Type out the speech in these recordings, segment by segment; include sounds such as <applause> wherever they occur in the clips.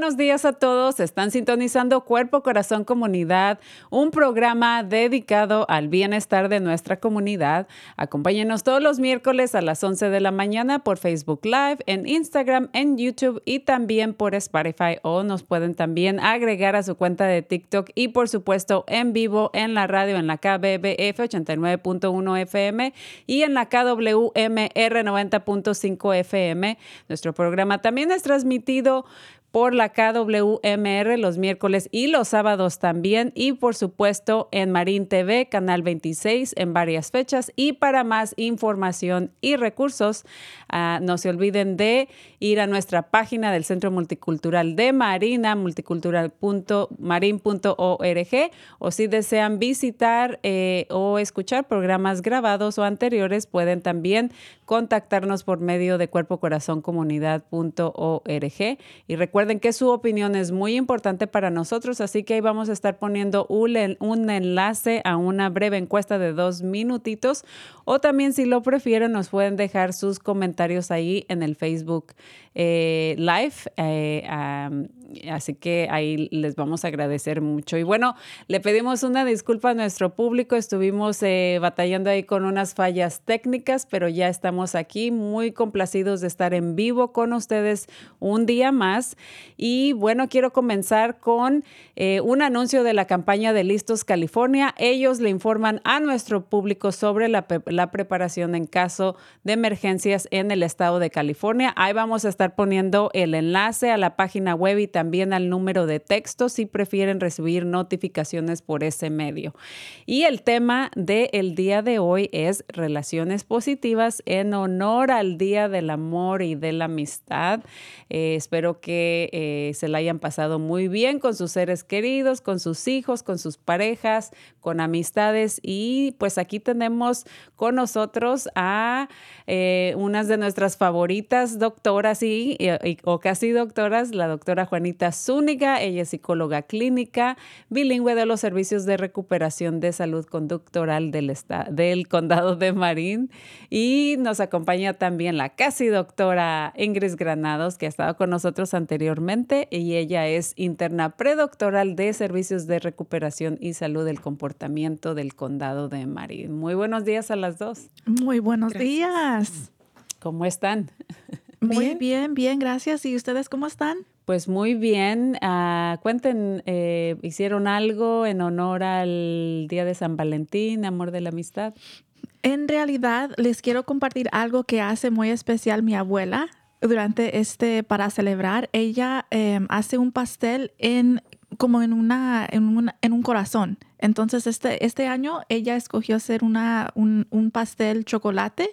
Buenos días a todos. Están sintonizando Cuerpo, Corazón, Comunidad, un programa dedicado al bienestar de nuestra comunidad. Acompáñenos todos los miércoles a las 11 de la mañana por Facebook Live, en Instagram, en YouTube y también por Spotify o nos pueden también agregar a su cuenta de TikTok y por supuesto en vivo en la radio en la KBBF 89.1 FM y en la KWMR 90.5 FM. Nuestro programa también es transmitido por la KWMR los miércoles y los sábados también. Y por supuesto en Marín TV, Canal 26 en varias fechas. Y para más información y recursos ah, no se olviden de ir a nuestra página del Centro Multicultural de Marina, multicultural.marin.org o si desean visitar eh, o escuchar programas grabados o anteriores pueden también contactarnos por medio de cuerpocorazoncomunidad.org y recuerden que su opinión es muy importante para nosotros, así que ahí vamos a estar poniendo un, un enlace a una breve encuesta de dos minutitos o también si lo prefieren nos pueden dejar sus comentarios ahí en el Facebook eh, Live. am, así que ahí les vamos a agradecer mucho. Y bueno, le pedimos una disculpa a nuestro público. Estuvimos eh, batallando ahí con unas fallas técnicas, pero ya estamos aquí muy complacidos de estar en vivo con ustedes un día más. Y bueno, quiero comenzar con eh, un anuncio de la campaña de Listos California. Ellos le informan a nuestro público sobre la, la preparación en caso de emergencias en el estado de California. Ahí vamos a estar poniendo el enlace a la página web y también al número de texto si prefieren recibir notificaciones por ese medio. Y el tema del día de hoy es relaciones positivas en honor al Día del Amor y de la Amistad. Eh, espero que eh, se la hayan pasado muy bien con sus seres queridos, con sus hijos, con sus parejas, con amistades. Y pues aquí tenemos con nosotros a eh, unas de nuestras favoritas doctoras y, y- o casi doctoras, la doctora Juanita Zúñiga. Ella es psicóloga clínica, bilingüe de los servicios de recuperación de salud conductoral del, esta- del condado de Marín. Y nos acompaña también la casi doctora Ingrid Granados, que ha estado con nosotros anteriormente. Y ella es interna predoctoral de servicios de recuperación y salud del comportamiento del condado de Marín. Muy buenos días a las dos. Muy buenos días. ¿Cómo están? Muy Bien. bien, bien, gracias. ¿Y ustedes cómo están? Pues muy bien. Ah, cuenten, eh, ¿hicieron algo en honor al Día de San Valentín, Amor de la Amistad? En realidad, les quiero compartir algo que hace muy especial mi abuela. durante este, para celebrar, ella em, hace un pastel en como en una, en un corazón. Entonces, este, este año ella escogió hacer una, un, un pastel chocolate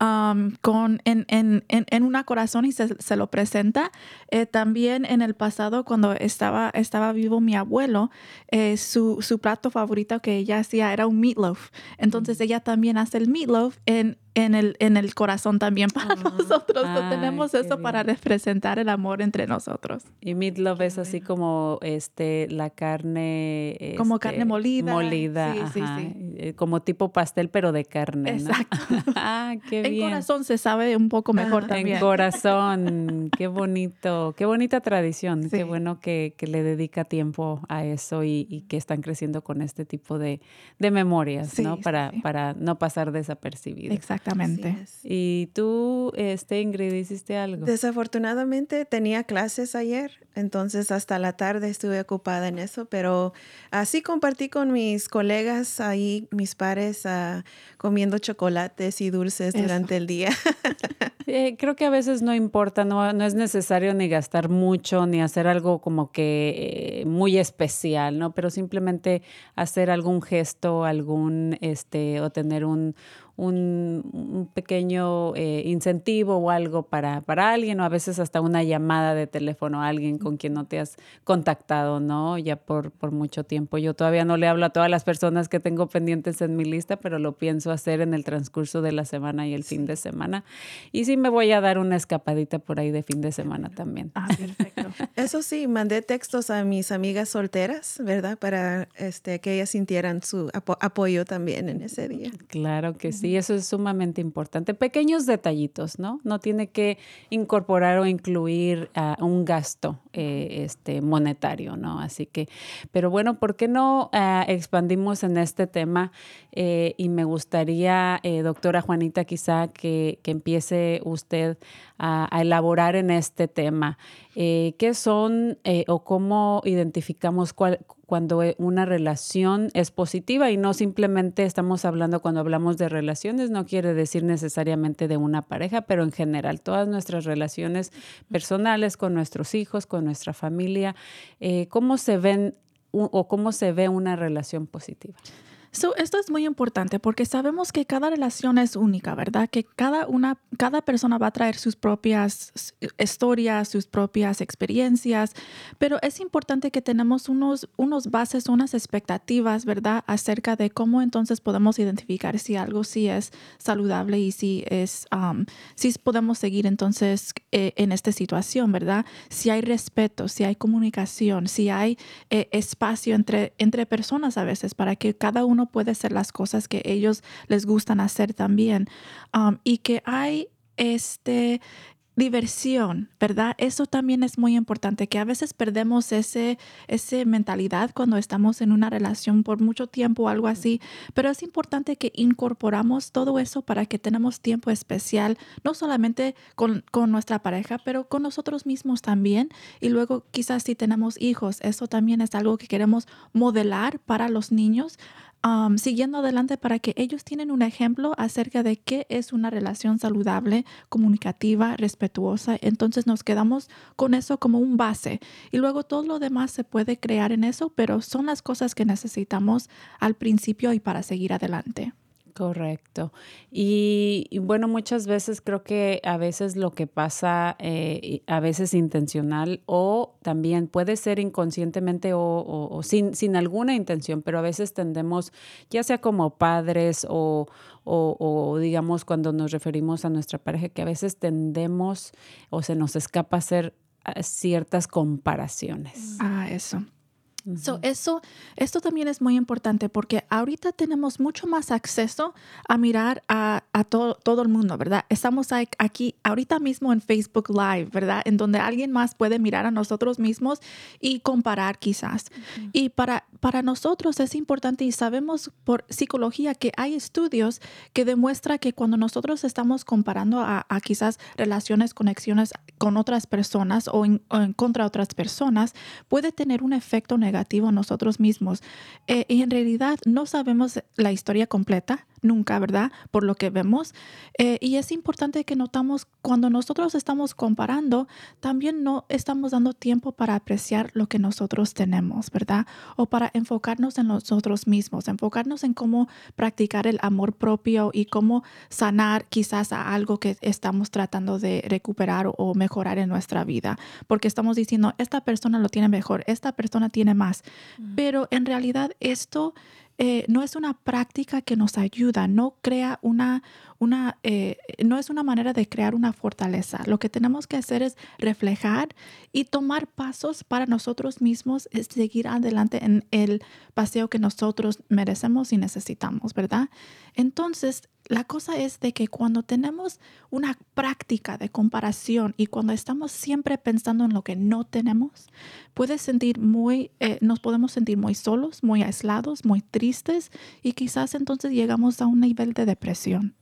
um, con, en, en, en, en una corazón y se, se lo presenta. Eh, también en el pasado, cuando estaba, estaba vivo mi abuelo, eh, su, su plato favorito que ella hacía era un meatloaf. Entonces, ella también hace el meatloaf en, en, el, en el corazón también para nosotros. So, Ay, tenemos eso para bien. representar el amor entre nosotros. Y meatloaf es así como este la carne Como este, carne molida. molida, Sí, sí, ajá, sí. eh, como tipo pastel pero de carne, ¿no? Exacto. <laughs> ah, qué <laughs> En bien. corazón se sabe un poco mejor En también. corazón, qué bonito, qué bonita tradición, Sí. qué bueno que, que le dedica tiempo a eso y, y que están creciendo con este tipo de, de memorias, Sí, ¿no? sí, Para, sí. para no pasar desapercibido. Exactamente. Y tú, este, Ingrid, hiciste algo. Desafortunadamente tenía clases ayer, entonces hasta la tarde estuve ocupada en eso, pero así compartí con mis colegas ahí, mis pares, ah, comiendo chocolates y dulces Eso. El día. <laughs> Eh, creo que a veces no importa, no, no es necesario ni gastar mucho, ni hacer algo como que eh, muy especial, ¿no? Pero simplemente hacer algún gesto, algún, este, o tener un, un, un pequeño eh, incentivo o algo para, para alguien, o a veces hasta una llamada de teléfono a alguien con quien no te has contactado, ¿no? Ya por, por mucho tiempo. Yo todavía no le hablo a todas las personas que tengo pendientes en mi lista, pero lo pienso hacer en el transcurso de la semana y el fin de semana. Y sí me voy a dar una escapadita por ahí de fin de semana también. Ah, perfecto. <laughs> Eso sí, mandé textos a mis amigas solteras, ¿verdad? Para este, que ellas sintieran su apo- apoyo también en ese día. Claro que sí, eso es sumamente importante. Pequeños detallitos, ¿no? No tiene que incorporar o incluir ah, un gasto eh, este, monetario, ¿no? Así que, pero bueno, ¿por qué no ah, expandimos en este tema? Eh, y me gustaría, eh, doctora Juanita, quizá que, que empiece usted a, a elaborar en este tema. ¿Qué son o cómo identificamos cuál, cuando eh, una relación es positiva y no simplemente estamos hablando cuando hablamos de relaciones, no quiere decir necesariamente de una pareja, pero en general todas nuestras relaciones personales con nuestros hijos, con nuestra familia, eh, ¿cómo se ven o cómo se ve una relación positiva? So, esto es muy importante porque sabemos que cada relación es única, ¿verdad? Que cada, una, cada persona va a traer sus propias historias, sus propias experiencias, pero es importante que tenemos unos, unos bases, unas expectativas, ¿verdad? Acerca de cómo entonces podemos identificar si algo sí es saludable y si es, um, si podemos seguir entonces eh, en esta situación, ¿verdad? Si hay respeto, si hay comunicación, si hay eh, espacio entre, entre personas a veces para que cada uno pueda hacer las cosas que ellos les gustan hacer también. Um, y que hay este diversión, ¿verdad? Eso también es muy importante, que a veces perdemos ese, ese mentalidad cuando estamos en una relación por mucho tiempo o algo así, pero es importante que incorporamos todo eso para que tenemos tiempo especial, no solamente con, con nuestra pareja, pero con nosotros mismos también. Y luego quizás si tenemos hijos, eso también es algo que queremos modelar para los niños, um, siguiendo adelante para que ellos tienen un ejemplo acerca de qué es una relación saludable, comunicativa, respetuosa. Entonces nos quedamos con eso como un base y luego todo lo demás se puede crear en eso, pero son las cosas que necesitamos al principio y para seguir adelante. Correcto. Y, bueno, muchas veces creo que a veces lo que pasa, eh, a veces intencional o también puede ser inconscientemente o, o- sin, sin alguna intención, pero a veces tendemos, ya sea como padres o, o- o digamos cuando nos referimos a nuestra pareja, que a veces tendemos o se nos escapa hacer ah, ciertas comparaciones. Ah, eso. So, eso, esto también es muy importante porque ahorita tenemos mucho más acceso a mirar a, a todo, todo el mundo, ¿verdad? Estamos aquí ahorita mismo en Facebook Live, ¿verdad? En donde alguien más puede mirar a nosotros mismos y comparar quizás. Y para, para nosotros es importante y sabemos por psicología que hay estudios que demuestra que cuando nosotros estamos comparando a, a quizás relaciones, conexiones con otras personas o en, o en contra de otras personas, puede tener un efecto negativo en nosotros mismos. Eh, y en realidad no sabemos la historia completa, nunca, ¿verdad? Por lo que vemos. Eh, y es importante que notamos cuando nosotros estamos comparando, también no estamos dando tiempo para apreciar lo que nosotros tenemos, ¿verdad? O para enfocarnos en nosotros mismos, enfocarnos en cómo practicar el amor propio y cómo sanar quizás a algo que estamos tratando de recuperar o mejorar en nuestra vida. Porque estamos diciendo, esta persona lo tiene mejor, esta persona tiene más. Pero en realidad esto eh, no es una práctica que nos ayuda, no crea una, eh, no es una manera de crear una fortaleza. Lo que tenemos que hacer es reflejar y tomar pasos para nosotros mismos, seguir adelante en el paseo que nosotros merecemos y necesitamos, ¿verdad? Entonces, la cosa es de que cuando tenemos una práctica de comparación y cuando estamos siempre pensando en lo que no tenemos, puede sentir muy, eh, nos podemos sentir muy solos, muy aislados, muy tristes y quizás entonces llegamos a un nivel de depresión.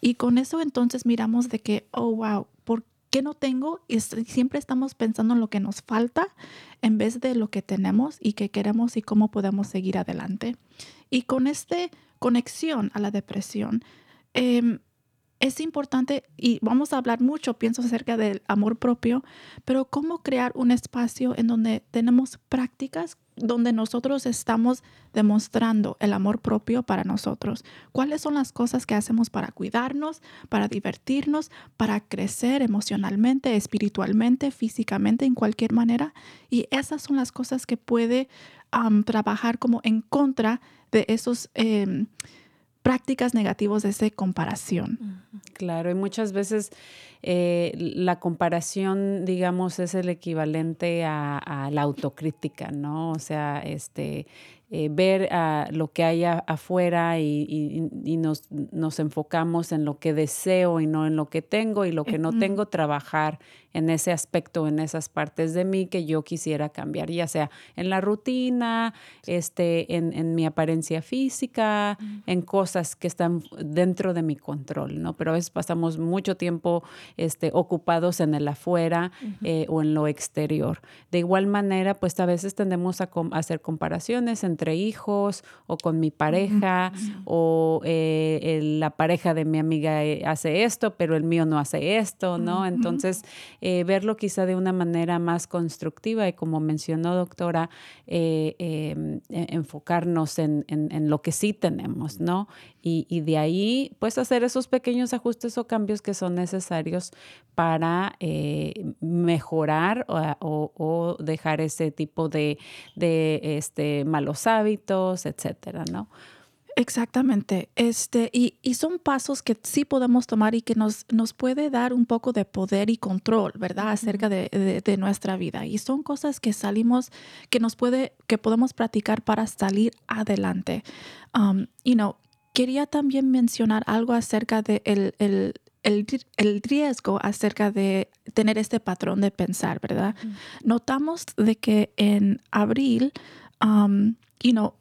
Y con eso entonces miramos de que, oh, wow, ¿por qué no tengo? Y siempre estamos pensando en lo que nos falta en vez de lo que tenemos y que queremos y cómo podemos seguir adelante. Y con esta conexión a la depresión, Em, es importante y vamos a hablar mucho, pienso, acerca del amor propio, pero cómo crear un espacio en donde tenemos prácticas donde nosotros estamos demostrando el amor propio para nosotros. ¿Cuáles son las cosas que hacemos para cuidarnos, para divertirnos, para crecer emocionalmente, espiritualmente, físicamente, en cualquier manera? Y esas son las cosas que puede trabajar como en contra de esos... Em, prácticas negativas de esa comparación. Claro, y muchas veces eh, la comparación, digamos, es el equivalente a, a, la autocrítica, ¿no? O sea, este, eh, ver a lo que hay afuera y, nos, nos, enfocamos en lo que deseo y no en lo que tengo y lo que no tengo, trabajar en ese aspecto, en esas partes de mí que yo quisiera cambiar, ya sea en la rutina, este, en, mi apariencia física, en cosas que están dentro de mi control, ¿no? Pero a veces pasamos mucho tiempo este, ocupados en el afuera eh, o en lo exterior. De igual manera, pues a veces tendemos a, hacer comparaciones entre entre hijos o con mi pareja o eh, la pareja de mi amiga eh, hace esto, pero el mío no hace esto, ¿no? Entonces, eh, verlo quizá de una manera más constructiva y como mencionó doctora, em, e, enfocarnos en, en, lo que sí tenemos, ¿no? Y, y, de ahí, pues hacer esos pequeños ajustes o cambios que son necesarios para mejorar o, o, dejar ese tipo de, de este, malos hábitos, etcétera, ¿no? Exactamente. Este, y, y, son pasos que sí podemos tomar y que nos, nos puede dar un poco de poder y control, ¿verdad? Acerca de, de, nuestra vida. Y son cosas que salimos, que nos puede, que podemos practicar para salir adelante. Um, you know, quería también mencionar algo acerca de el, el, el, el, riesgo acerca de tener este patrón de pensar, ¿verdad? Notamos de que en abril, um, you know,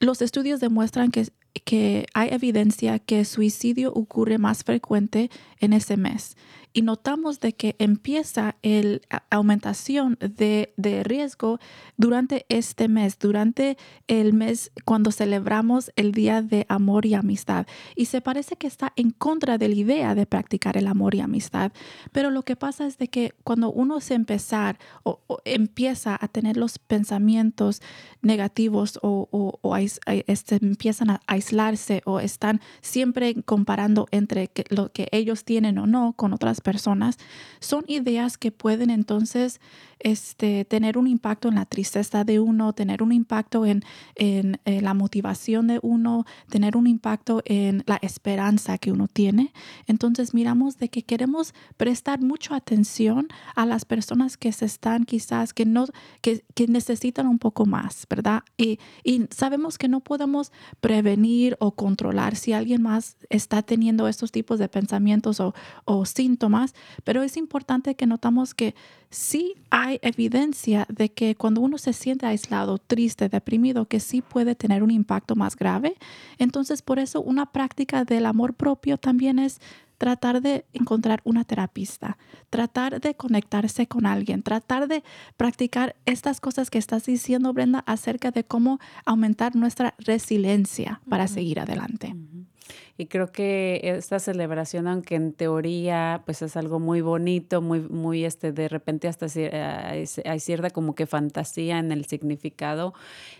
los estudios demuestran que, que hay evidencia que suicidio ocurre más frecuente en ese mes y notamos de que empieza la aumentación de, de, riesgo durante este mes, durante el mes cuando celebramos el Día de Amor y Amistad. Y se parece que está en contra de la idea de practicar el amor y amistad. Pero lo que pasa es de que cuando uno se empezar o, empieza a tener los pensamientos negativos o, o, este, empiezan a aislarse o están siempre comparando entre lo que ellos tienen o no con otras personas, son ideas que pueden entonces este, tener un impacto en la tristeza de uno, tener un impacto en, en, la motivación de uno, tener un impacto en la esperanza que uno tiene. Entonces miramos de que queremos prestar mucha atención a las personas que se están quizás, que, no, que, que necesitan un poco más, ¿verdad? Y, y sabemos que no podemos prevenir o controlar si alguien más está teniendo estos tipos de pensamientos o, o síntomas, pero es importante que notamos que sí hay evidencia de que cuando uno se siente aislado, triste, deprimido, que sí puede tener un impacto más grave. Entonces, por eso una práctica del amor propio también es tratar de encontrar una terapista, tratar de conectarse con alguien, tratar de practicar estas cosas que estás diciendo, Brenda, acerca de cómo aumentar nuestra resiliencia para seguir adelante. Y creo que esta celebración, aunque en teoría pues es algo muy bonito, muy, muy este, de repente hasta hay, cierta como que fantasía en el significado,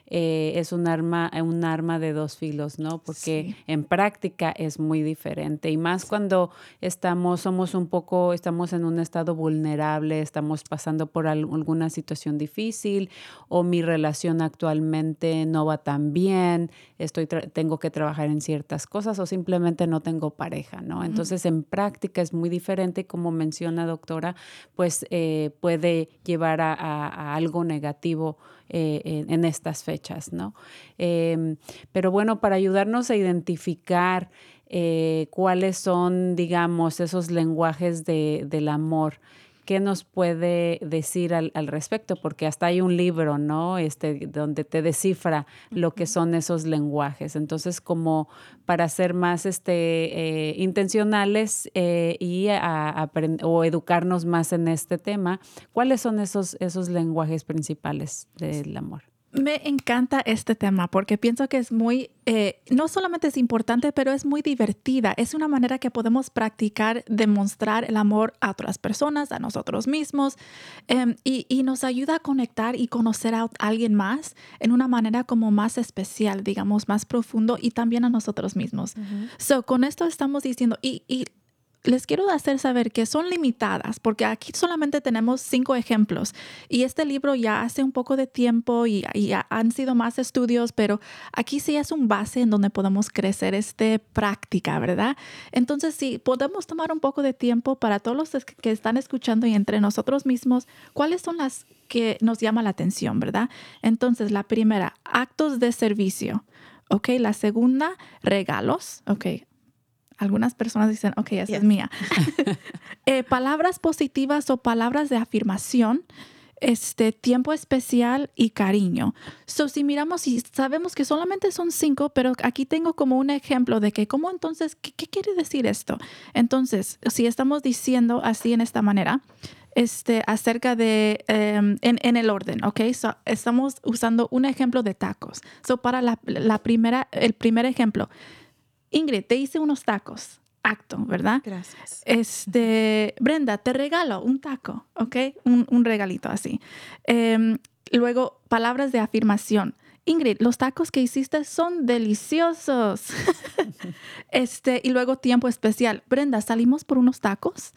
eh, es un arma, un arma de dos filos, ¿no? Porque en práctica es muy diferente. Y más cuando estamos, somos un poco, estamos en un estado vulnerable, estamos pasando por alguna situación difícil o mi relación actualmente no va tan bien, estoy tengo que trabajar en ciertas cosas o simplemente no tengo pareja, ¿no? Entonces en práctica es muy diferente, como menciona doctora, pues eh, puede llevar a, algo negativo eh, en, estas fechas, ¿no? Em, pero bueno, para ayudarnos a identificar eh, cuáles son, digamos, esos lenguajes de, del amor. ¿Qué nos puede decir al, respecto? Porque hasta hay un libro, ¿no? Este, donde te descifra lo que son esos lenguajes. Entonces, como para ser más este, eh, intencionales eh, y o educarnos más en este tema, ¿cuáles son esos, esos lenguajes principales del amor? Me encanta este tema porque pienso que es muy, eh, no solamente es importante, pero es muy divertida. Es una manera que podemos practicar, demostrar el amor a otras personas, a nosotros mismos, em, y, nos ayuda a conectar y conocer a alguien más en una manera como más especial, digamos, más profundo y también a nosotros mismos. So, con esto estamos diciendo, y, y les quiero hacer saber que son limitadas, porque aquí solamente tenemos cinco ejemplos y este libro ya hace un poco de tiempo y, han sido más estudios, pero aquí sí es un base en donde podemos crecer este práctica, ¿verdad? Entonces, sí, podemos tomar un poco de tiempo para todos los que están escuchando y entre nosotros mismos, ¿cuáles son las que nos llama la atención, ¿verdad? Entonces, la primera, actos de servicio. Ok, la segunda, regalos. Ok, algunas personas dicen, ok, esa es mía. <laughs> <laughs> Eh, palabras positivas o palabras de afirmación, este tiempo especial y cariño. So, si miramos y sabemos que solamente son cinco, pero aquí tengo como un ejemplo de que, ¿cómo entonces, qué, quiere decir esto? Entonces, si estamos diciendo así en esta manera, este, acerca de, em, en, el orden, ¿ok? estamos usando un ejemplo de tacos. So, para la, la primera, el primer ejemplo, Ingrid, te hice unos tacos. Acto, ¿verdad? Gracias. Este, Brenda, te regalo un taco, ¿ok? Un, regalito así. Em, luego, palabras de afirmación. Ingrid, los tacos que hiciste son deliciosos. <laughs> este, y luego tiempo especial. Brenda, salimos por unos tacos.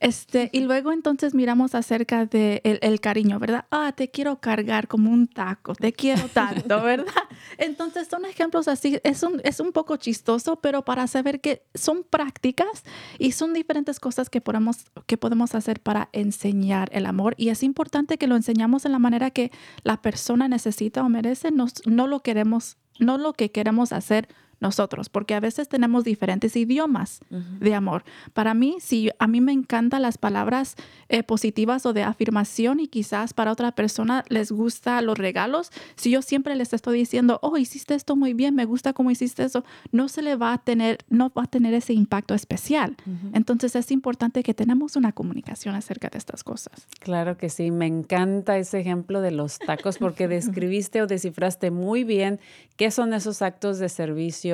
Este, y luego entonces miramos acerca de el, cariño, ¿verdad? Ah, te quiero cargar como un taco, te quiero tanto, <laughs> ¿verdad? Entonces son ejemplos así, es un, es un poco chistoso, pero para saber que son prácticas y son diferentes cosas que podemos, que podemos hacer para enseñar el amor. Y es importante que lo enseñamos en la manera que la persona necesita o merece, no no lo queremos, no lo que queremos hacer nosotros, porque a veces tenemos diferentes idiomas de amor. Para mí, si a mí me encantan las palabras eh, positivas o de afirmación y quizás para otra persona les gusta los regalos, si yo siempre les estoy diciendo, oh, hiciste esto muy bien, me gusta cómo hiciste eso, no se le va a tener, no va a tener ese impacto especial. Entonces es importante que tenemos una comunicación acerca de estas cosas. Claro que sí, me encanta ese ejemplo de los tacos porque <laughs> describiste o descifraste muy bien qué son esos actos de servicio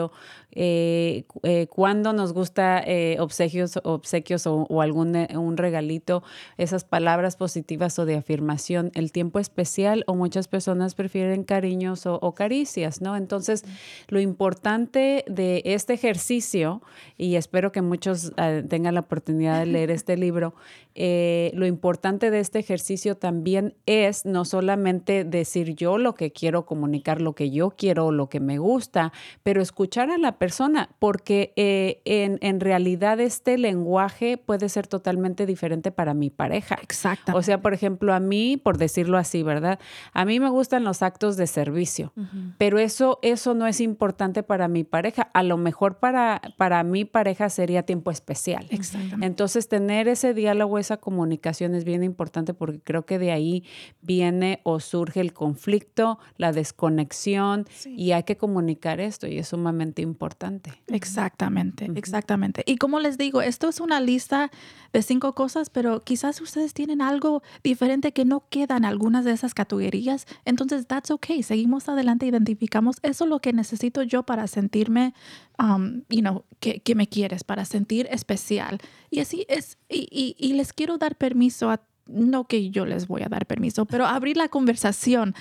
eh, eh, cuando nos gusta eh, obsequios, obsequios o, algún un regalito, esas palabras positivas o de afirmación, el tiempo especial o muchas personas prefieren cariños o, caricias, ¿no? Entonces, lo importante de este ejercicio, y espero que muchos tengan la oportunidad de leer este <laughs> libro, lo importante de este ejercicio también es no solamente decir yo lo que quiero comunicar, lo que yo quiero, lo que me gusta, pero escuchar escuchar a la persona, porque eh, en, en, realidad este lenguaje puede ser totalmente diferente para mi pareja. Exacto. O sea, por ejemplo, a mí, por decirlo así, ¿verdad? A mí me gustan los actos de servicio, pero eso, eso no es importante para mi pareja. A lo mejor para, para mi pareja sería tiempo especial. Exactamente. Entonces, tener ese diálogo, esa comunicación es bien importante porque creo que de ahí viene o surge el conflicto, la desconexión y hay que comunicar esto y es sumamente sumamente importante. Exactamente, exactamente. Y como les digo, esto es una lista de cinco cosas, pero quizás ustedes tienen algo diferente que no queda en algunas de esas categorías. Entonces, that's okay. Seguimos adelante, identificamos eso es lo que necesito yo para sentirme, um, you know, que, que, me quieres, para sentir especial. Y así es. Y, y, y les quiero dar permiso a no que yo les voy a dar permiso, pero abrir la conversación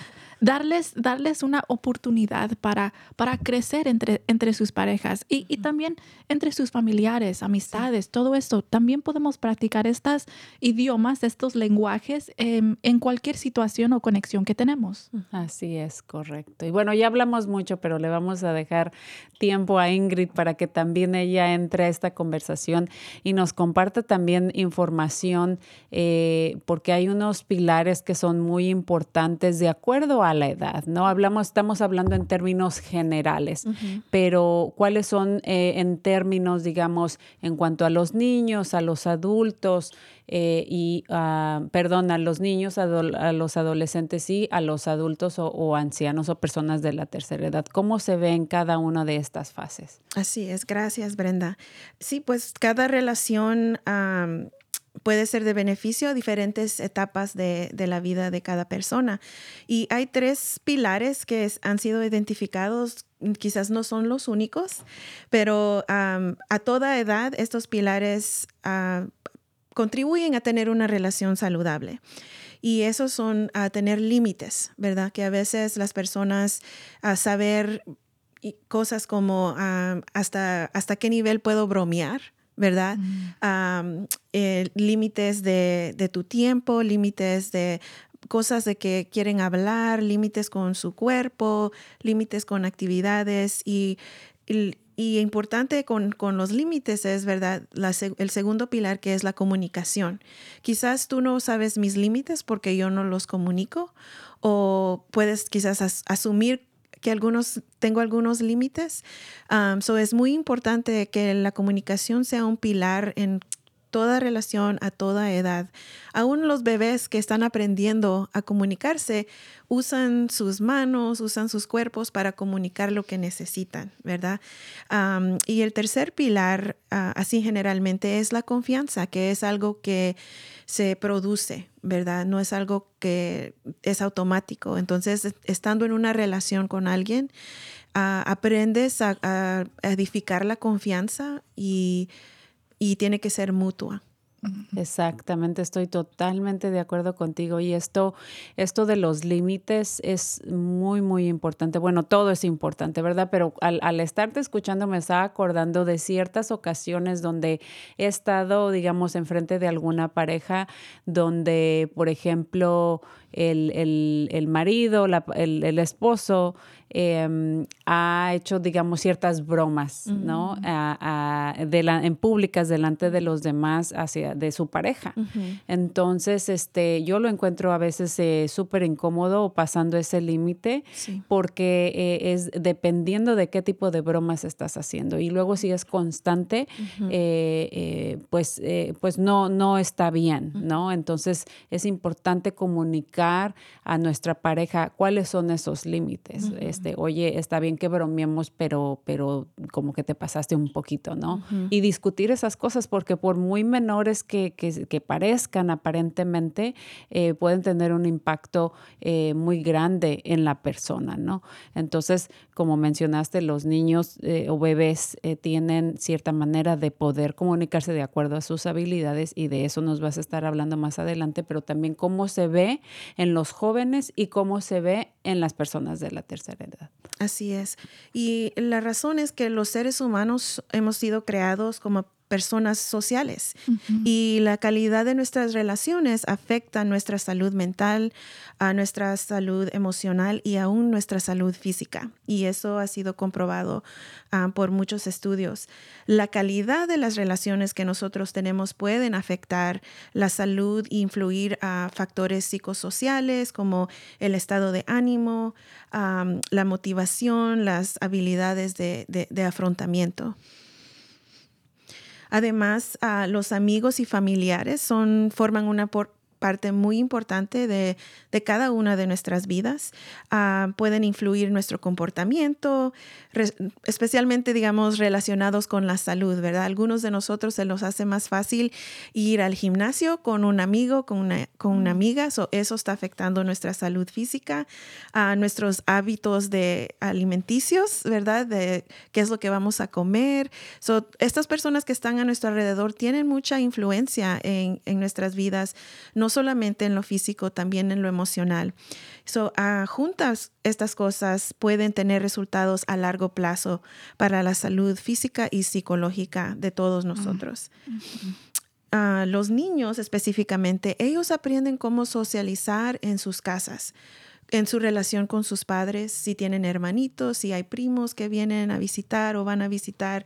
darles, darles una oportunidad para, para crecer entre, entre sus parejas y, y también entre sus familiares, amistades, todo esto. También podemos practicar estos idiomas, estos lenguajes en, en cualquier situación o conexión que tenemos. Así es, correcto. Y bueno, ya hablamos mucho, pero le vamos a dejar tiempo a Ingrid para que también ella entre a esta conversación y nos comparta también información, eh, porque hay unos pilares que son muy importantes de acuerdo a la edad, ¿no? Hablamos, estamos hablando en términos generales, pero ¿cuáles son eh, en términos, digamos, en cuanto a los niños, a los adultos eh, y, uh, perdón, a los niños, a, los adolescentes y a los adultos o, ancianos o personas de la tercera edad? ¿Cómo se ve en cada una de estas fases? Así es, gracias Brenda. Sí, pues cada relación puede ser de beneficio a diferentes etapas de, de, la vida de cada persona. Y hay tres pilares que han sido identificados, quizás no son los únicos, pero a toda edad estos pilares uh, contribuyen a tener una relación saludable. Y esos son a tener límites, ¿verdad? Que a veces las personas a saber cosas como hasta, hasta qué nivel puedo bromear, ¿verdad? Eh, límites de, de, tu tiempo, límites de cosas de que quieren hablar, límites con su cuerpo, límites con actividades y, y, y importante con, con, los límites es, ¿verdad? La, el segundo pilar que es la comunicación. Quizás tú no sabes mis límites porque yo no los comunico o puedes quizás as, asumir que algunos, tengo algunos límites. Um, so es muy importante que la comunicación sea un pilar en toda relación a toda edad. Aún los bebés que están aprendiendo a comunicarse usan sus manos, usan sus cuerpos para comunicar lo que necesitan, ¿verdad? Y el tercer pilar, uh, así generalmente, es la confianza, que es algo que se produce, ¿verdad? No es algo que es automático. Entonces, estando en una relación con alguien, uh, aprendes a, a edificar la confianza y y tiene que ser mutua. Exactamente, estoy totalmente de acuerdo contigo. Y esto, esto de los límites es muy, muy importante. Bueno, todo es importante, ¿verdad? Pero al, al, estarte escuchando me estaba acordando de ciertas ocasiones donde he estado, digamos, enfrente de alguna pareja donde, por ejemplo, el, el, el marido, la, el, el, esposo eh, ha hecho, digamos, ciertas bromas, ¿no? A, a, de la, en públicas delante de los demás hacia de su pareja. Uh -huh. Entonces, este, yo lo encuentro a veces eh, súper incómodo pasando ese límite sí. porque eh, es dependiendo de qué tipo de bromas estás haciendo. Y luego si es constante, uh -huh. pues, pues no, no está bien, ¿no? Entonces, es importante comunicar a nuestra pareja cuáles son esos límites. Este, oye, está bien que bromeemos, pero, pero como que te pasaste un poquito, ¿no? Y discutir esas cosas, porque por muy menores que, parezcan aparentemente, eh, pueden tener un impacto eh, muy grande en la persona, ¿no? Entonces, como mencionaste, los niños eh, o bebés tienen cierta manera de poder comunicarse de acuerdo a sus habilidades y de eso nos vas a estar hablando más adelante, pero también cómo se ve en los jóvenes y cómo se ve en las personas de la tercera edad. Así es. Y la razón es que los seres humanos hemos sido creados como personas sociales uh -huh. y la calidad de nuestras relaciones afecta nuestra salud mental, a nuestra salud emocional y aún nuestra salud física. Y eso ha sido comprobado uh, por muchos estudios. La calidad de las relaciones que nosotros tenemos pueden afectar la salud e influir a factores psicosociales como el estado de ánimo, um, la motivación, las habilidades de, de, de afrontamiento. Además, los amigos y familiares son, forman una parte muy importante de, de cada una de nuestras vidas. Ah, pueden influir nuestro comportamiento, especialmente, digamos, relacionados con la salud, ¿verdad? Algunos de nosotros se nos hace más fácil ir al gimnasio con un amigo, con una, con una amiga, eso está afectando nuestra salud física, a nuestros hábitos de alimenticios, ¿verdad? De qué es lo que vamos a comer. So, estas personas que están a nuestro alrededor tienen mucha influencia en, en nuestras vidas, no solamente en lo físico, también en lo emocional. So, uh, juntas estas cosas pueden tener resultados a largo plazo para la salud física y psicológica de todos nosotros. Uh, los niños específicamente, ellos aprenden cómo socializar en sus casas en su relación con sus padres, si tienen hermanitos, si hay primos que vienen a visitar o van a visitar,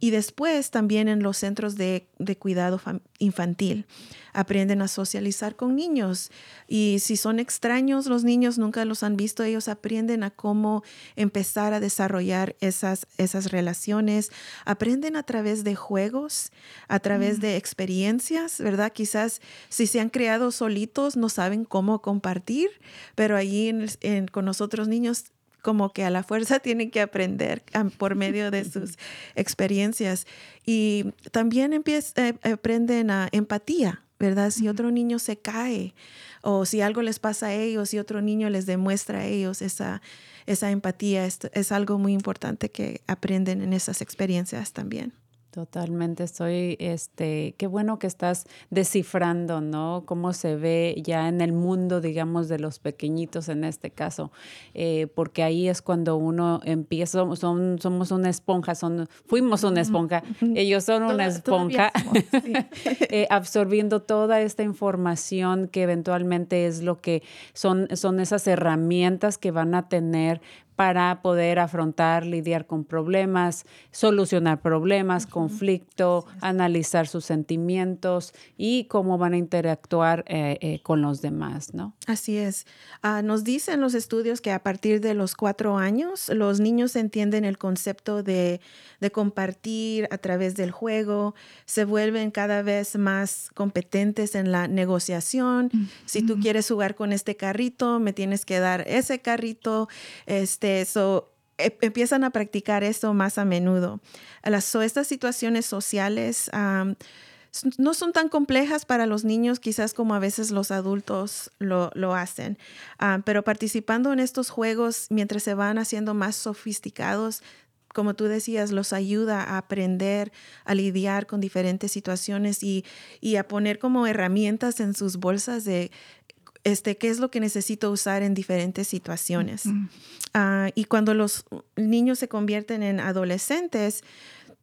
y después también en los centros de, de cuidado infantil. Aprenden a socializar con niños y si son extraños, los niños nunca los han visto, ellos aprenden a cómo empezar a desarrollar esas, esas relaciones, aprenden a través de juegos, a través mm. de experiencias, ¿verdad? Quizás si se han creado solitos no saben cómo compartir, pero allí con nosotros niños como que a la fuerza <laughs> tienen que aprender por medio de sus <laughs> experiencias. Y también eh, aprenden a empatía, ¿verdad? Si otro niño se cae o si algo les pasa a ellos y otro niño les demuestra a ellos esa, esa empatía, es, es algo muy importante que aprenden en esas experiencias también. Totalmente, estoy, este, qué bueno que estás descifrando, ¿no? Cómo se ve ya en el mundo, digamos, de los pequeñitos en este caso, eh, porque ahí es cuando uno empieza, son, somos una esponja, son, fuimos una esponja, <laughs> ellos son una esponja, <laughs> eh, absorbiendo toda esta información que eventualmente es lo que son, son esas herramientas que van a tener para poder afrontar, lidiar con problemas, solucionar problemas, conflicto, analizar sus sentimientos y cómo van a interactuar eh, eh, con los demás, ¿no? Así es. Ah, nos dicen los estudios que a partir de los cuatro años los niños entienden el concepto de, de compartir a través del juego, se vuelven cada vez más competentes en la negociación. Si tú quieres jugar con este carrito, me tienes que dar ese carrito. Este, eso e, empiezan a practicar esto más a menudo. Las, estas situaciones sociales no son tan complejas para los niños quizás como a veces los adultos lo, lo hacen, pero participando en estos juegos mientras se van haciendo más sofisticados, como tú decías, los ayuda a aprender a lidiar con diferentes situaciones y, y, a poner como herramientas en sus bolsas de este, qué es lo que necesito usar en diferentes situaciones. Ah, y cuando los niños se convierten en adolescentes,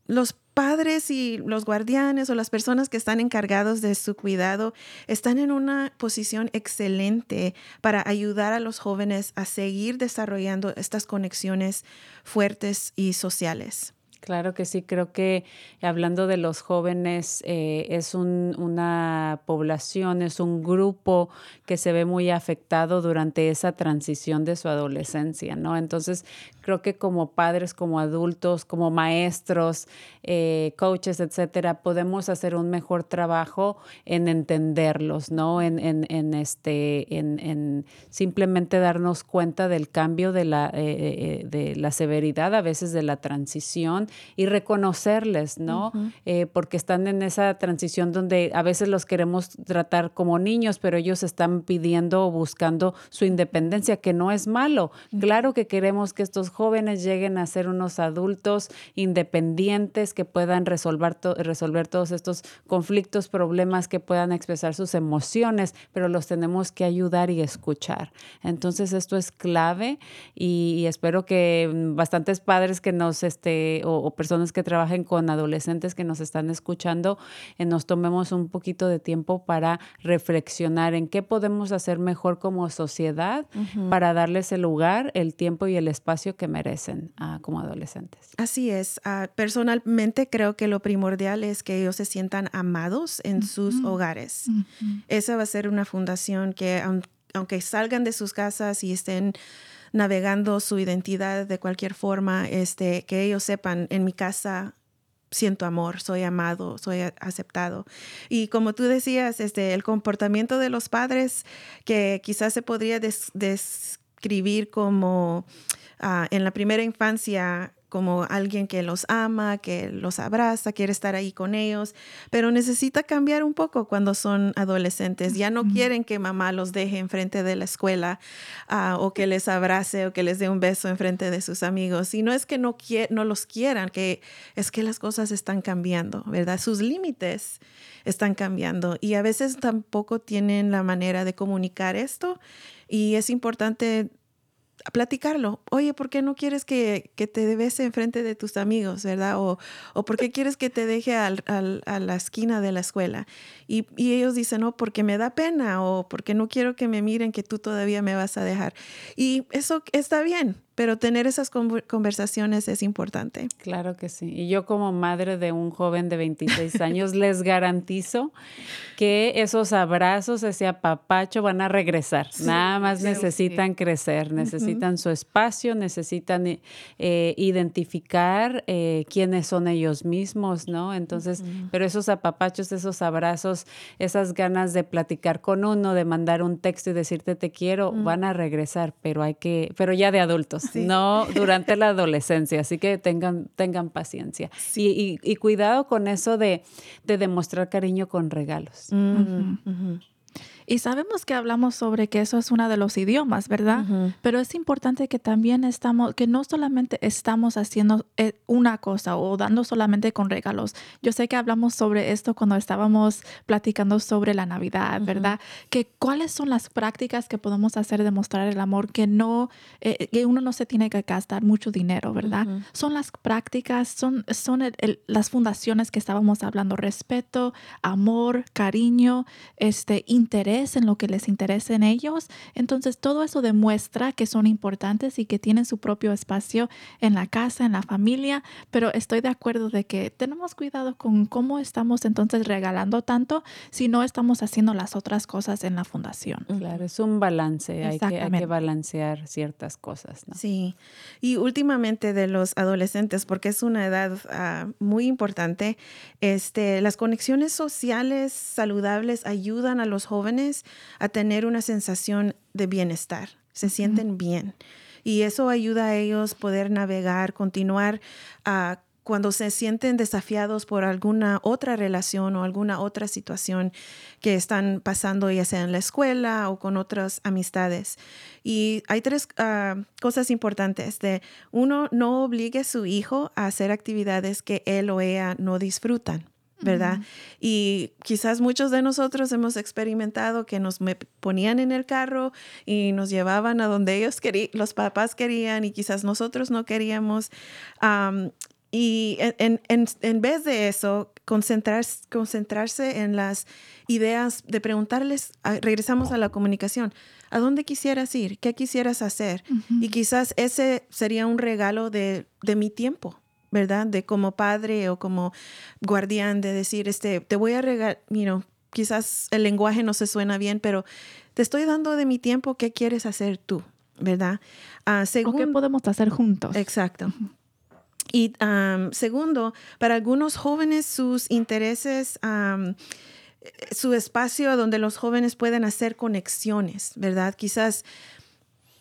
los padres y los guardianes o las personas que están encargados de su cuidado están en una posición excelente para ayudar a los jóvenes a seguir desarrollando estas conexiones fuertes y sociales. Claro que sí, creo que hablando de los jóvenes, eh, es una población, es un grupo que se ve muy afectado durante esa transición de su adolescencia, ¿no? Entonces, creo que como padres, como adultos, como maestros, eh, coaches, etcétera, podemos hacer un mejor trabajo en entenderlos, ¿no? En, en, este, en, simplemente darnos cuenta del cambio de la, eh, de la severidad, a veces de la transición y reconocerles, ¿no? Eh, porque están en esa transición donde a veces los queremos tratar como niños, pero ellos están pidiendo o buscando su independencia, que no es malo. Claro que queremos que estos jóvenes lleguen a ser unos adultos independientes que puedan resolver, resolver todos estos conflictos, problemas, que puedan expresar sus emociones, pero los tenemos que ayudar y escuchar. Entonces esto es clave y, espero que bastantes padres que nos, este, o, personas que trabajen con adolescentes que nos están escuchando, eh, nos tomemos un poquito de tiempo para reflexionar en qué podemos hacer mejor como sociedad para darles el lugar, el tiempo y el espacio que merecen uh, como adolescentes. Así es. Uh, personalmente creo que lo primordial es que ellos se sientan amados en sus hogares. Esa va a ser una fundación que, aunque salgan de sus casas y estén navegando su identidad de cualquier forma, este, que ellos sepan, en mi casa siento amor, soy amado, soy aceptado. Y como tú decías, este, el comportamiento de los padres que quizás se podría describir como ah, en la primera infancia como alguien que los ama, que los abraza, quiere estar ahí con ellos, pero necesita cambiar un poco cuando son adolescentes. Ya no quieren que mamá los deje enfrente de la escuela ah, o que les abrace o que les dé un beso enfrente de sus amigos. Y no es que no, no los quieran, que es que las cosas están cambiando, ¿verdad? Sus límites están cambiando y a veces tampoco tienen la manera de comunicar esto y es importante platicarlo. Oye, ¿por qué no quieres que, que te bese enfrente de tus amigos, verdad? O, o ¿por qué quieres que te deje al, a la esquina de la escuela? Y, y, ellos dicen, no, porque me da pena o porque no quiero que me miren que tú todavía me vas a dejar. Y eso está bien, pero tener esas conversaciones es importante. Claro que sí. Y yo como madre de un joven de 26 <laughs> años les garantizo que esos abrazos, ese apapacho van a regresar. Nada más necesitan crecer, necesitan su espacio, necesitan eh, identificar eh, quiénes son ellos mismos, ¿no? Entonces, pero esos apapachos, esos abrazos, esas ganas de platicar con uno, de mandar un texto y decirte te quiero, van a regresar, pero hay que, pero ya de adultos no durante la adolescencia, así que tengan, tengan paciencia. Y, cuidado con eso de, demostrar cariño con regalos. Y sabemos que hablamos sobre que eso es uno de los idiomas, ¿verdad? Pero es importante que también estamos, que no solamente estamos haciendo eh, una cosa o dando solamente con regalos. Yo sé que hablamos sobre esto cuando estábamos platicando sobre la Navidad, ¿verdad? Que cuáles son las prácticas que podemos hacer de mostrar el amor que no, eh, que uno no se tiene que gastar mucho dinero, ¿verdad? Son las prácticas, son, son las fundaciones que estábamos hablando, respeto, amor, cariño, este, interés en lo que les interesa en ellos. Entonces todo eso demuestra que son importantes y que tienen su propio espacio en la casa, en la familia, pero estoy de acuerdo de que tenemos cuidado con cómo estamos entonces regalando tanto si no estamos haciendo las otras cosas en la fundación. Claro, es un balance, hay que, hay que balancear ciertas cosas. Sí, y últimamente de los adolescentes, porque es una edad ah, muy importante, este, las conexiones sociales saludables ayudan a los jóvenes a tener una sensación de bienestar, se sienten bien. Y eso ayuda a ellos poder navegar, continuar a cuando se sienten desafiados por alguna otra relación o alguna otra situación que están pasando, ya sea en la escuela o con otras amistades. Y hay tres ah, cosas importantes. De uno, no obligue a su hijo a hacer actividades que él o ella no disfrutan. ¿Verdad? Y quizás muchos de nosotros hemos experimentado que nos ponían en el carro y nos llevaban a donde ellos querían, los papás querían y quizás nosotros no queríamos. y en, en, en, vez de eso, concentrarse, concentrarse en las ideas de preguntarles, regresamos a la comunicación, ¿a dónde quisieras ir? ¿Qué quisieras hacer? Y quizás ese sería un regalo de, de mi tiempo, ¿verdad? De como padre o como guardián, de decir, este, te voy a regalar, you quizás el lenguaje no se suena bien, pero te estoy dando de mi tiempo, ¿qué quieres hacer tú? ¿Verdad? Uh, según, qué podemos hacer juntos? Exacto. Y segundo, para algunos jóvenes sus intereses, su espacio donde los jóvenes pueden hacer conexiones, ¿verdad? Quizás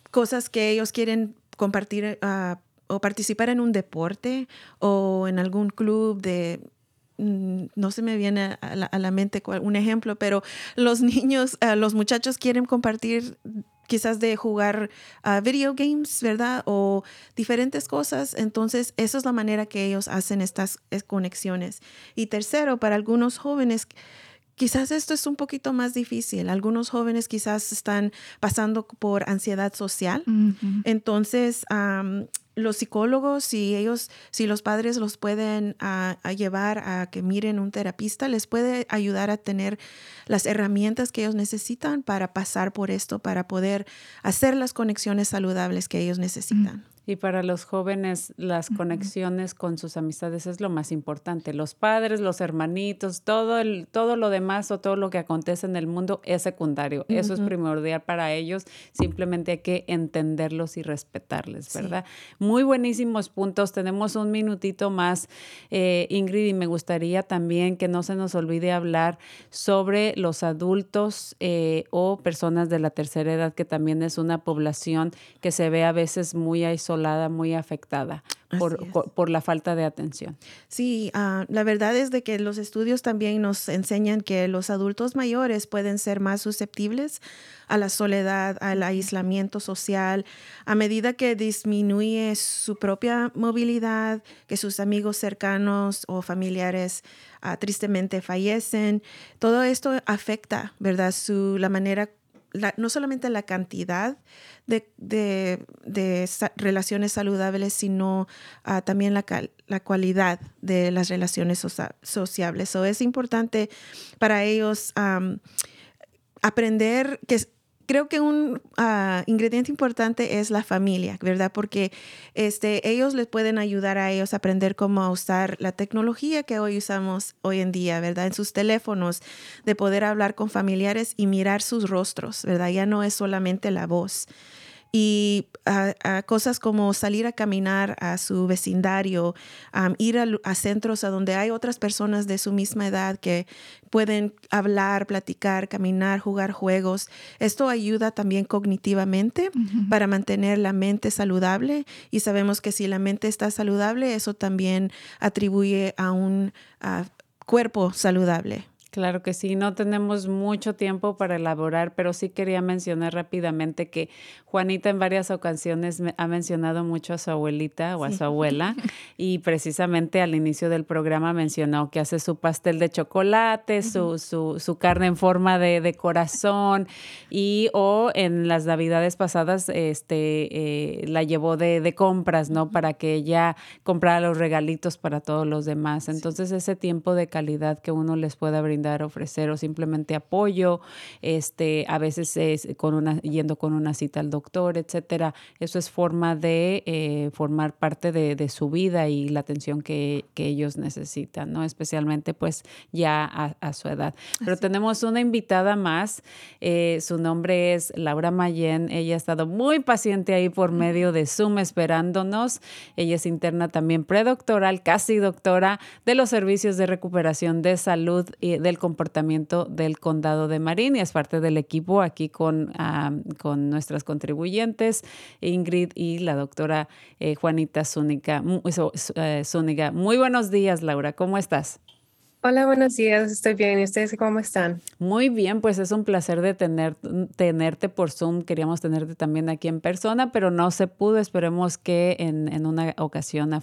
cosas que ellos quieren compartir uh, o participar en un deporte o en algún club de mm, no se me viene a la, mente un ejemplo, pero los <laughs> niños, eh, los muchachos quieren compartir quizás de jugar a video games, ¿verdad? O diferentes cosas. Entonces, esa es la manera que ellos hacen estas conexiones. Y tercero, para algunos jóvenes, quizás esto es un poquito más difícil. Algunos jóvenes quizás están pasando por ansiedad social. Entonces, los psicólogos, si ellos, si los padres los pueden a, llevar a que miren un terapista, les puede ayudar a tener las herramientas que ellos necesitan para pasar por esto, para poder hacer las conexiones saludables que ellos necesitan. Y para los jóvenes, las conexiones con sus amistades es lo más importante. Los padres, los hermanitos, todo, el, todo lo demás o todo lo que acontece en el mundo es secundario. Eso es primordial para ellos. Simplemente hay que entenderlos y respetarles, ¿verdad? Muy buenísimos puntos. Tenemos un minutito más, eh, Ingrid, y me gustaría también que no se nos olvide hablar sobre los adultos eh, o personas de la tercera edad, que también es una población que se ve a veces muy aislada muy afectada por, la falta de atención. Sí, ah, la verdad es de que los estudios también nos enseñan que los adultos mayores pueden ser más susceptibles a la soledad, al aislamiento social, a medida que disminuye su propia movilidad, que sus amigos cercanos o familiares ah, tristemente fallecen. Todo esto afecta, ¿verdad? Su, la manera no solamente la cantidad de, relaciones saludables, sino ah, también la, la, cualidad de las relaciones sociables. So, es importante para ellos aprender que creo que un ah, ingrediente importante es la familia, ¿verdad? Porque este, ellos les pueden ayudar a ellos a aprender cómo usar la tecnología que hoy usamos hoy en día, ¿verdad? En sus teléfonos, de poder hablar con familiares y mirar sus rostros, ¿verdad? Ya no es solamente la voz y a, cosas como salir a caminar a su vecindario, ir a, centros a donde hay otras personas de su misma edad que pueden hablar, platicar, caminar, jugar juegos. Esto ayuda también cognitivamente para mantener la mente saludable y sabemos que si la mente está saludable, eso también atribuye a un cuerpo saludable. Claro que sí, no tenemos mucho tiempo para elaborar, pero sí quería mencionar rápidamente que Juanita en varias ocasiones ha mencionado mucho a su abuelita o a su abuela <laughs> y precisamente al inicio del programa mencionó que hace su pastel de chocolate, su, su, su, carne en forma de, de, corazón y o en las navidades pasadas este, eh, la llevó de, de, compras, ¿no? Para que ella comprara los regalitos para todos los demás. Entonces ese tiempo de calidad que uno les pueda brindar dar, ofrecer o simplemente apoyo, este, a veces es con una, yendo con una cita al doctor, etcétera. Eso es forma de eh, formar parte de, su vida y la atención que, ellos necesitan, ¿no? Especialmente pues ya a, su edad. Pero tenemos una invitada más, eh, su nombre es Laura Mayen, ella ha estado muy paciente ahí por medio de Zoom esperándonos. Ella es interna también predoctoral, casi doctora de los servicios de recuperación de salud y de del comportamiento del condado de Marín y es parte del equipo aquí con, con nuestras contribuyentes, Ingrid y la doctora eh, Juanita Zúñiga. Eh, Zúñiga. Muy buenos días, Laura, ¿cómo estás? Hola, buenos días, estoy bien. ¿Y ustedes cómo están? Muy bien, pues es un placer de tener, tenerte por Zoom. Queríamos tenerte también aquí en persona, pero no se pudo. Esperemos que en, una ocasión a,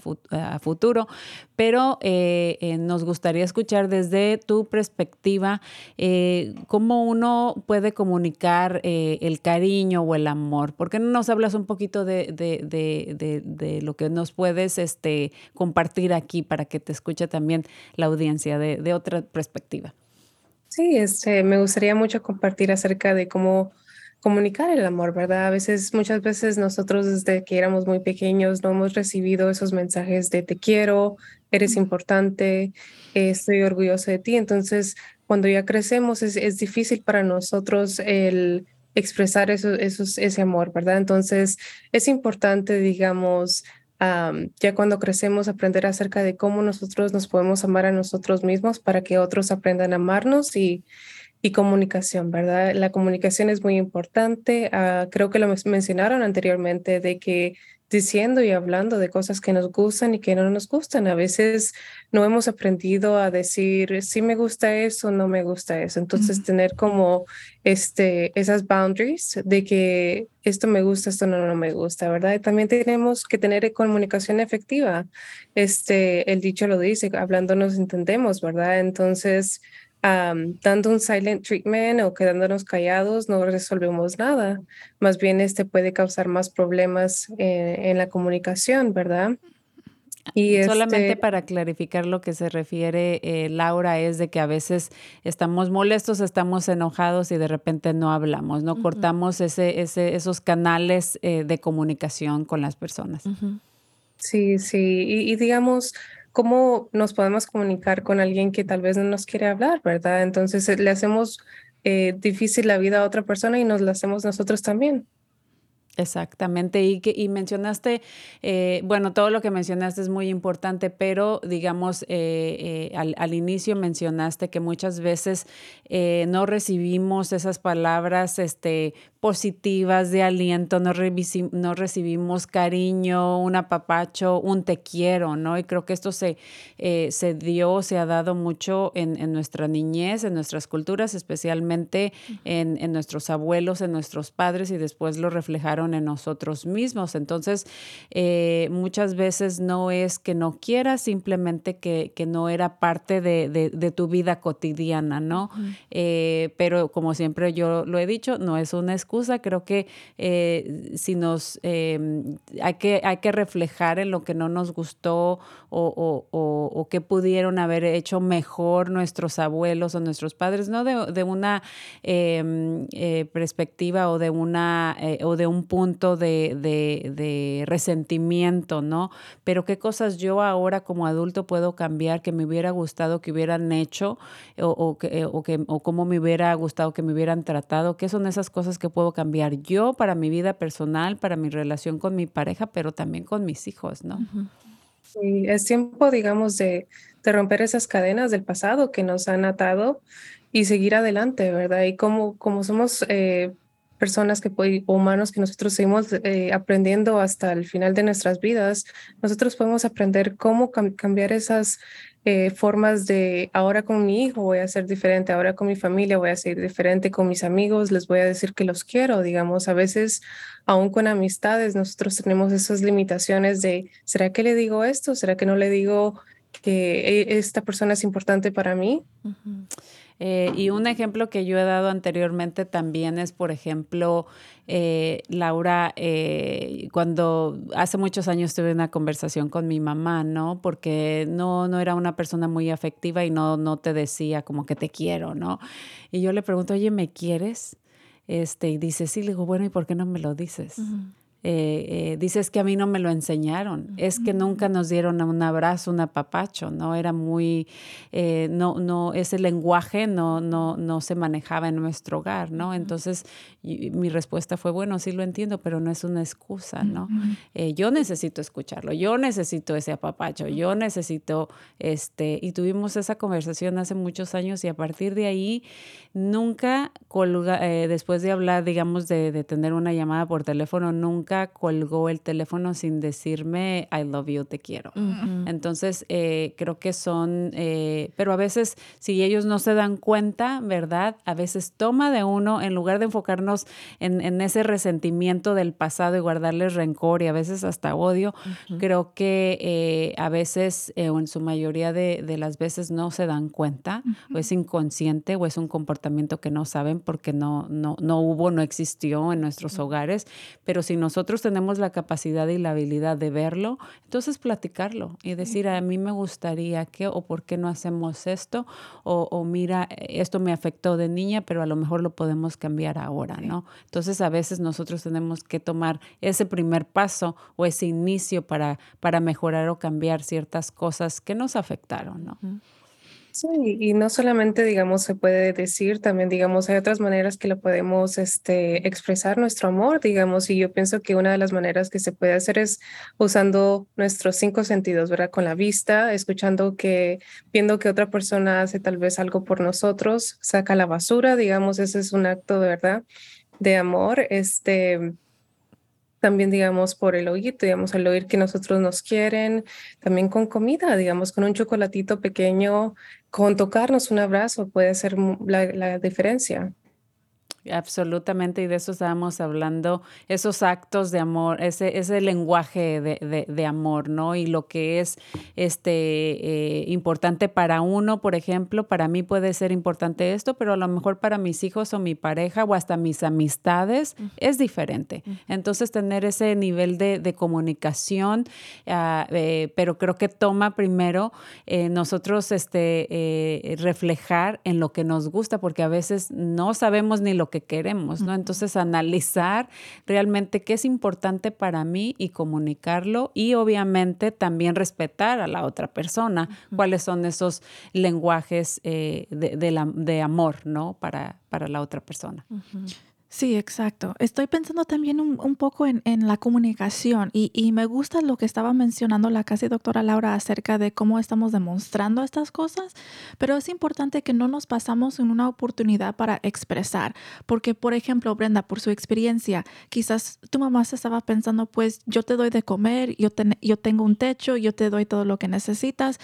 futuro. Pero eh, eh, nos gustaría escuchar desde tu perspectiva eh, cómo uno puede comunicar el cariño o el amor. ¿Por qué no nos hablas un poquito de, de, lo que nos puedes este, compartir aquí para que te escuche también la audiencia de de, otra perspectiva. Sí, este, me gustaría mucho compartir acerca de cómo comunicar el amor, ¿verdad? A veces, muchas veces nosotros desde que éramos muy pequeños no hemos recibido esos mensajes de te quiero, eres importante, estoy orgulloso de ti. Entonces, cuando ya crecemos es, es difícil para nosotros el expresar eso, ese amor, ¿verdad? Entonces, es importante, digamos, ya cuando crecemos, aprender acerca de cómo nosotros nos podemos amar a nosotros mismos para que otros aprendan a amarnos y, comunicación, ¿verdad? La comunicación es muy importante. Ah, creo que lo mencionaron anteriormente de que diciendo y hablando de cosas que nos gustan y que no nos gustan. A veces no hemos aprendido a decir si me gusta eso, no me gusta eso. Entonces tener como este esas boundaries de que esto me gusta, esto no, no me gusta, ¿verdad? Y también tenemos que tener comunicación efectiva. Este el dicho lo dice, hablando nos entendemos, ¿verdad? Entonces dando un silent treatment o quedándonos callados no resolvemos nada. Más bien este puede causar más problemas eh, en la comunicación, ¿verdad? Y Solamente este, para clarificar lo que se refiere eh, Laura es de que a veces estamos molestos, estamos enojados y de repente no hablamos, no cortamos ese, ese, esos canales eh, de comunicación con las personas. sí, sí, y, y digamos, ¿cómo nos podemos comunicar con alguien que tal vez no nos quiere hablar, verdad? Entonces eh, le hacemos eh, difícil la vida a otra persona y nos la hacemos nosotros también. Exactamente, y, que, y mencionaste, eh, bueno, todo lo que mencionaste es muy importante, pero digamos, al, al, inicio mencionaste que muchas veces no recibimos esas palabras este, positivas de aliento, no, no, recibimos cariño, un apapacho, un te quiero, ¿no? Y creo que esto se, eh, se dio, se ha dado mucho en, en, nuestra niñez, en nuestras culturas, especialmente en, en nuestros abuelos, en nuestros padres, y después lo reflejaron en nosotros mismos. Entonces, eh, muchas veces no es que no quieras, simplemente que, que no era parte de, de, de, tu vida cotidiana, ¿no? Eh, pero como siempre yo lo he dicho, no es una excusa. Creo que eh, si nos eh, hay que hay que reflejar en lo que no nos gustó o, o, que pudieron haber hecho mejor nuestros abuelos o nuestros padres, no de, de una eh, perspectiva o de una o de un punto de, de, de, resentimiento, ¿no? Pero qué cosas yo ahora como adulto puedo cambiar que me hubiera gustado que hubieran hecho o, o, que, o, que, o cómo me hubiera gustado que me hubieran tratado, qué son esas cosas que puedo cambiar yo para mi vida personal, para mi relación con mi pareja, pero también con mis hijos, ¿no? Uh -huh. Sí, es tiempo, digamos, de, de romper esas cadenas del pasado que nos han atado y seguir adelante, ¿verdad? Y como, como somos eh, personas que humanos que nosotros seguimos eh, aprendiendo hasta el final de nuestras vidas, nosotros podemos aprender cómo cam cambiar esas eh, formas de ahora con mi hijo voy a ser diferente, ahora con mi familia voy a ser diferente, con mis amigos les voy a decir que los quiero, digamos, a veces aún con amistades nosotros tenemos esas limitaciones de, ¿será que le digo esto? ¿Será que no le digo que e, esta persona es importante para mí? Eh, y un ejemplo que yo he dado anteriormente también es, por ejemplo, eh, Laura, eh, cuando hace muchos años tuve una conversación con mi mamá, ¿no? Porque no, no era una persona muy afectiva y no, no te decía como que te quiero, ¿no? Y yo le pregunto, oye, ¿me quieres? Este, y dice, sí, le digo, bueno, ¿y por qué no me lo dices? Eh, eh, dices que a mí no me lo enseñaron, es que nunca nos dieron un abrazo, un apapacho, ¿no? Era muy, eh, no, no, ese lenguaje no, no, no se manejaba en nuestro hogar, ¿no? Entonces y, mi respuesta fue, bueno, sí lo entiendo, pero no es una excusa, ¿no? -huh. yo necesito escucharlo, yo necesito ese apapacho, yo necesito, este, y tuvimos esa conversación hace muchos años y a partir de ahí nunca colga, después de hablar, digamos, de, de tener una llamada por teléfono, nunca colgó el teléfono sin decirme I love you, te quiero. Uh -huh. Entonces, eh, creo que son, eh, pero a veces si ellos no se dan cuenta, ¿verdad? A veces toma de uno, en lugar de enfocarnos en, en ese resentimiento del pasado y guardarles rencor y a veces hasta odio, uh -huh. creo que eh, a veces, o en su mayoría de, de, las veces, no se dan cuenta, uh -huh. o es inconsciente, o es un comportamiento que no saben porque no, no, no hubo, no existió en nuestros hogares, pero si nosotros nosotros tenemos la capacidad y la habilidad de verlo, entonces platicarlo y decir, a mí me gustaría que o por qué no hacemos esto, o, o, mira, esto me afectó de niña, pero a lo mejor lo podemos cambiar ahora, ¿no? Entonces a veces nosotros tenemos que tomar ese primer paso o ese inicio para, para mejorar o cambiar ciertas cosas que nos afectaron, ¿no? Uh -huh. Sí, y no solamente, digamos, se puede decir, también, digamos, hay otras maneras que lo podemos este, expresar nuestro amor, digamos, y yo pienso que una de las maneras que se puede hacer es usando nuestros cinco sentidos, ¿verdad? Con la vista, escuchando que, viendo que otra persona hace tal vez algo por nosotros, saca la basura, digamos, ese es un acto de verdad de amor, este, también, digamos, por el oído, digamos, al oír que nosotros nos quieren, también con comida, digamos, con un chocolatito pequeño, con tocarnos un abrazo puede hacer la, la diferencia. Absolutamente, y de eso estábamos hablando, esos actos de amor, ese, ese lenguaje de, amor, ¿no? Y lo que es este, eh, importante para uno, por ejemplo, para mí puede ser importante esto, pero a lo mejor para mis hijos o mi pareja o hasta mis amistades es diferente. Entonces, tener ese nivel de, comunicación, ah, eh, pero creo que toma primero eh, nosotros este, reflejar en lo que nos gusta, porque a veces no sabemos ni lo que queremos, ¿no? Entonces, analizar realmente qué es importante para mí y comunicarlo y obviamente también respetar a la otra persona, cuáles son esos lenguajes eh, de, amor, ¿no? Para, para la otra persona. Sí, exacto. Estoy pensando también un, poco en, la comunicación y, me gusta lo que estaba mencionando la casi doctora Laura acerca de cómo estamos demostrando estas cosas, pero es importante que no nos pasamos en una oportunidad para expresar, porque por ejemplo, Brenda, por su experiencia, quizás tu mamá se estaba pensando, pues yo te doy de comer, yo, tengo un techo, yo te doy todo lo que necesitas.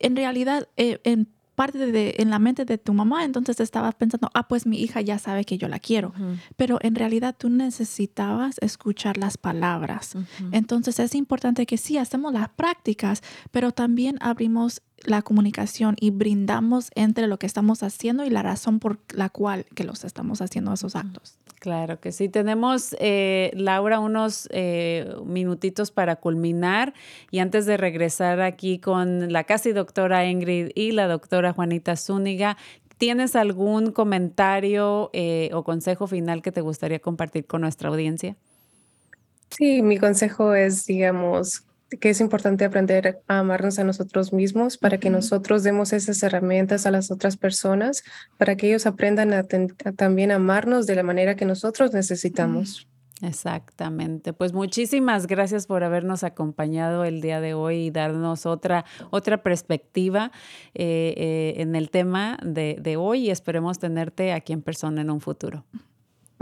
En realidad, eh, en parte de, en la mente de tu mamá, entonces estabas pensando, ah, pues mi hija ya sabe que yo la quiero. Pero en realidad tú necesitabas escuchar las palabras. Entonces es importante que sí, hacemos las prácticas, pero también abrimos la comunicación y brindamos entre lo que estamos haciendo y la razón por la cual que los estamos haciendo esos actos. Claro que sí. Tenemos, eh, Laura, unos eh, minutitos para culminar y antes de regresar aquí con la casi doctora Ingrid y la doctora Juanita Zúñiga, ¿tienes algún comentario eh, o consejo final que te gustaría compartir con nuestra audiencia? Sí, mi consejo es, digamos, que es importante aprender a amarnos a nosotros mismos para que nosotros demos esas herramientas a las otras personas, para que ellos aprendan a, también amarnos de la manera que nosotros necesitamos. Exactamente. Pues muchísimas gracias por habernos acompañado el día de hoy y darnos otra, otra perspectiva eh, eh, en el tema de, de hoy y esperemos tenerte aquí en persona en un futuro.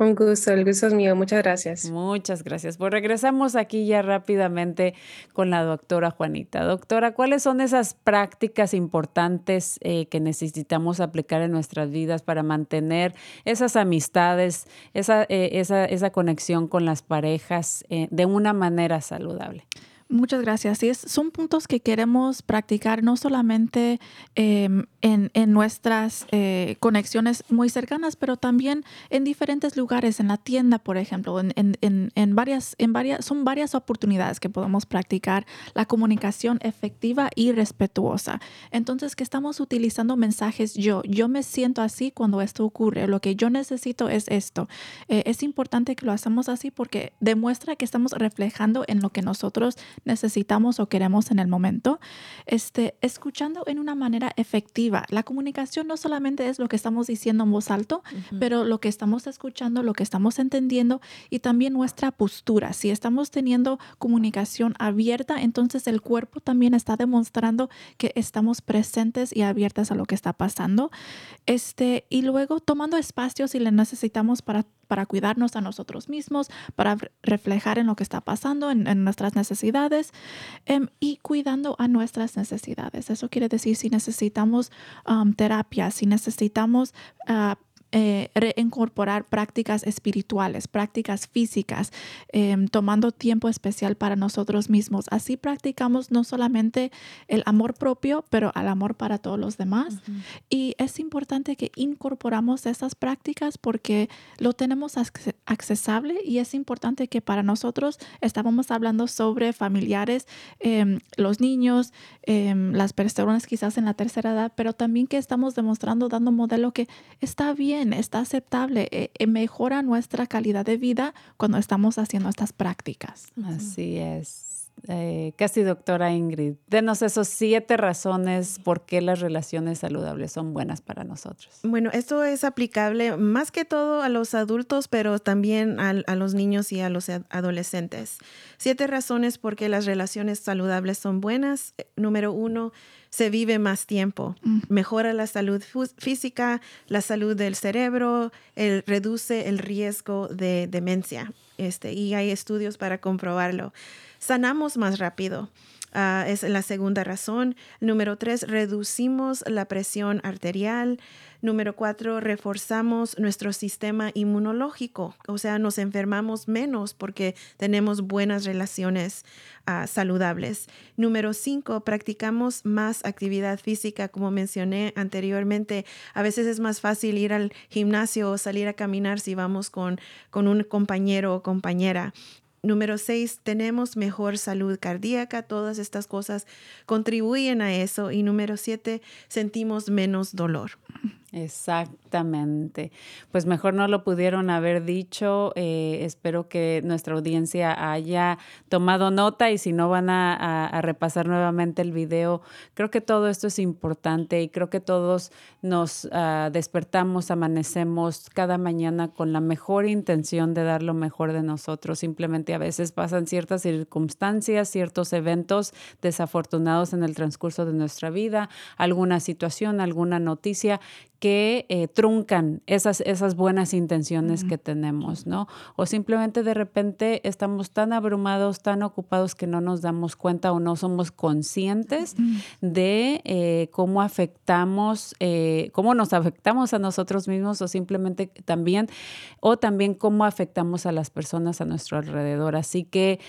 Un gusto, el gusto es mío. Muchas gracias. Muchas gracias. Pues regresamos aquí ya rápidamente con la doctora Juanita. Doctora, ¿cuáles son esas prácticas importantes eh, que necesitamos aplicar en nuestras vidas para mantener esas amistades, esa, eh, esa, esa conexión con las parejas eh, de una manera saludable? Muchas gracias. Sí, son puntos que queremos practicar no solamente em, en, en, nuestras eh, conexiones muy cercanas, pero también en diferentes lugares, en la tienda, por ejemplo, en, en, en, varias, en varias, son varias oportunidades que podemos practicar la comunicación efectiva y respetuosa. Entonces, que estamos utilizando mensajes yo, yo me siento así cuando esto ocurre, lo que yo necesito es esto. Eh, es importante que lo hacemos así porque demuestra que estamos reflejando en lo que nosotros necesitamos o queremos en el momento, este, escuchando en una manera efectiva. La comunicación no solamente es lo que estamos diciendo en voz alto, pero lo que estamos escuchando, lo que estamos entendiendo y también nuestra postura. Si estamos teniendo comunicación abierta, entonces el cuerpo también está demostrando que estamos presentes y abiertas a lo que está pasando. Este, y luego tomando espacio si le necesitamos para para cuidarnos a nosotros mismos, para reflejar en lo que está pasando, en, nuestras necesidades em, y cuidando a nuestras necesidades. Eso quiere decir si necesitamos um, terapia, si necesitamos... Uh, eh, reincorporar prácticas espirituales, prácticas físicas, em, tomando tiempo especial para nosotros mismos. Así practicamos no solamente el amor propio, pero al amor para todos los demás. Y es importante que incorporamos esas prácticas porque lo tenemos accesible y es importante que para nosotros estábamos hablando sobre familiares, em, los niños, em, las personas quizás en la tercera edad, pero también que estamos demostrando, dando modelo que está bien está aceptable, eh, eh, mejora nuestra calidad de vida cuando estamos haciendo estas prácticas. Así es. Eh, casi doctora Ingrid, denos esos siete razones por qué las relaciones saludables son buenas para nosotros. Bueno, esto es aplicable más que todo a los adultos, pero también a, a los niños y a los adolescentes. Siete razones por qué las relaciones saludables son buenas. Número uno, se vive más tiempo. Mm. Mejora la salud física, la salud del cerebro, el, reduce el riesgo de demencia. Este, y hay estudios para comprobarlo. Sanamos más rápido. Ah, es la segunda razón. Número tres, reducimos la presión arterial. Número cuatro, reforzamos nuestro sistema inmunológico, o sea, nos enfermamos menos porque tenemos buenas relaciones ah, saludables. Número cinco, practicamos más actividad física, como mencioné anteriormente. A veces es más fácil ir al gimnasio o salir a caminar si vamos con, con un compañero o compañera. Número seis, tenemos mejor salud cardíaca. Todas estas cosas contribuyen a eso. Y número siete, sentimos menos dolor. Exactamente. Pues mejor no lo pudieron haber dicho. Eh, espero que nuestra audiencia haya tomado nota y si no van a, repasar nuevamente el video, creo que todo esto es importante y creo que todos nos ah, despertamos, amanecemos cada mañana con la mejor intención de dar lo mejor de nosotros. Simplemente a veces pasan ciertas circunstancias, ciertos eventos desafortunados en el transcurso de nuestra vida, alguna situación, alguna noticia que eh, truncan esas, esas buenas intenciones que tenemos, ¿no? O simplemente de repente estamos tan abrumados, tan ocupados que no nos damos cuenta o no somos conscientes de eh, cómo afectamos, eh, cómo nos afectamos a nosotros mismos o simplemente también, o también cómo afectamos a las personas a nuestro alrededor. Así que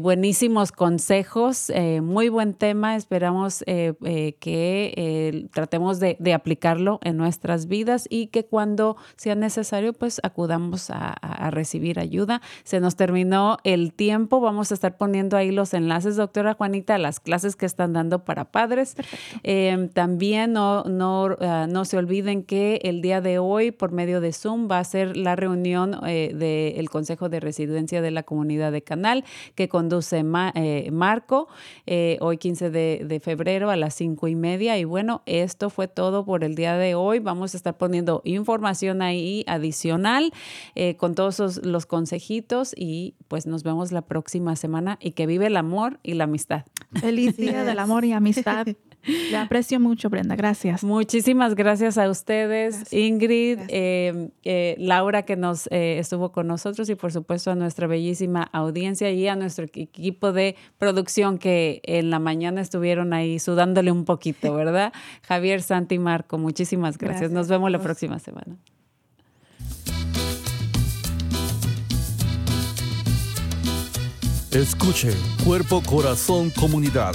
buenísimos consejos, muy buen tema, esperamos que tratemos de, de aplicarlo en nuestras vidas y que cuando sea necesario, pues acudamos a, recibir ayuda. Se nos terminó el tiempo, vamos a estar poniendo ahí los enlaces, doctora Juanita, a las clases que están dando para padres. Em, también no, no, ah, no se olviden que el día de hoy, por medio de Zoom, va a ser la reunión eh, del Consejo de Residencia de la Comunidad de Canal que conduce eh, Marco, eh, hoy 15 de, de febrero a las cinco y media. Y bueno, esto fue todo por el día de hoy vamos a estar poniendo información ahí adicional eh, con todos los consejitos y pues nos vemos la próxima semana y que vive el amor y la amistad. Feliz día del amor y amistad. <laughs> <laughs> Le aprecio mucho, Brenda. Gracias. Muchísimas gracias a ustedes, Ingrid, em, eh, Laura, que nos eh, estuvo con nosotros, y por supuesto a nuestra bellísima audiencia y a nuestro equipo de producción que en la mañana estuvieron ahí sudándole un poquito, <laughs> ¿verdad? Javier, Santi, Marco, muchísimas gracias. Nos vemos la próxima semana. Escuche Cuerpo, Corazón, Comunidad